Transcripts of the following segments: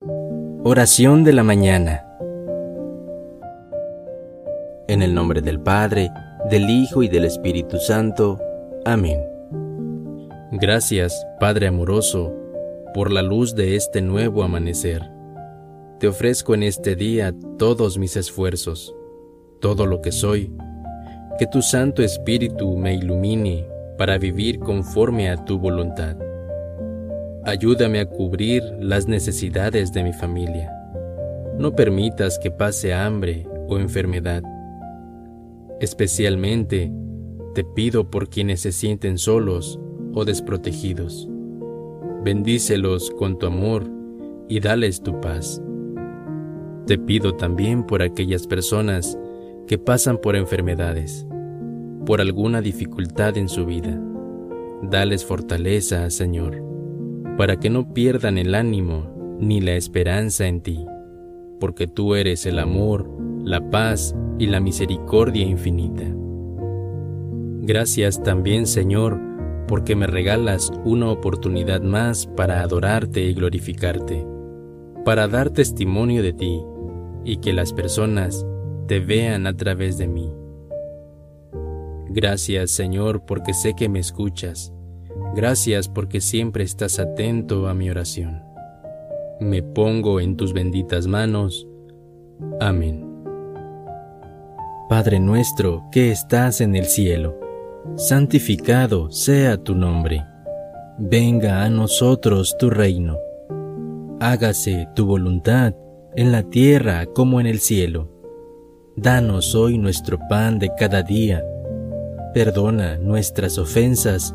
Oración de la mañana. En el nombre del Padre, del Hijo y del Espíritu Santo. Amén. Gracias, Padre amoroso, por la luz de este nuevo amanecer. Te ofrezco en este día todos mis esfuerzos, todo lo que soy, que tu Santo Espíritu me ilumine para vivir conforme a tu voluntad. Ayúdame a cubrir las necesidades de mi familia. No permitas que pase hambre o enfermedad. Especialmente, te pido por quienes se sienten solos o desprotegidos. Bendícelos con tu amor y dales tu paz. Te pido también por aquellas personas que pasan por enfermedades, por alguna dificultad en su vida. Dales fortaleza, Señor para que no pierdan el ánimo ni la esperanza en ti, porque tú eres el amor, la paz y la misericordia infinita. Gracias también, Señor, porque me regalas una oportunidad más para adorarte y glorificarte, para dar testimonio de ti y que las personas te vean a través de mí. Gracias, Señor, porque sé que me escuchas Gracias porque siempre estás atento a mi oración. Me pongo en tus benditas manos. Amén. Padre nuestro que estás en el cielo, santificado sea tu nombre. Venga a nosotros tu reino. Hágase tu voluntad en la tierra como en el cielo. Danos hoy nuestro pan de cada día. Perdona nuestras ofensas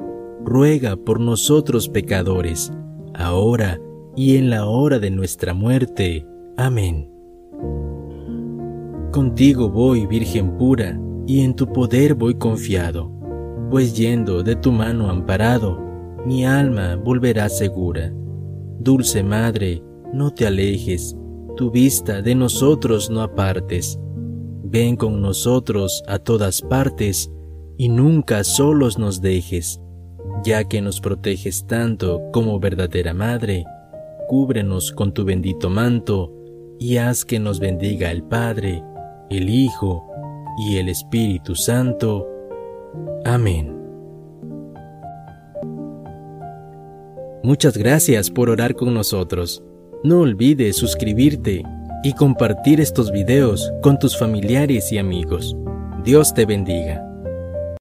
ruega por nosotros pecadores, ahora y en la hora de nuestra muerte. Amén. Contigo voy, Virgen pura, y en tu poder voy confiado, pues yendo de tu mano amparado, mi alma volverá segura. Dulce Madre, no te alejes, tu vista de nosotros no apartes. Ven con nosotros a todas partes, y nunca solos nos dejes ya que nos proteges tanto como verdadera Madre, cúbrenos con tu bendito manto y haz que nos bendiga el Padre, el Hijo y el Espíritu Santo. Amén. Muchas gracias por orar con nosotros. No olvides suscribirte y compartir estos videos con tus familiares y amigos. Dios te bendiga.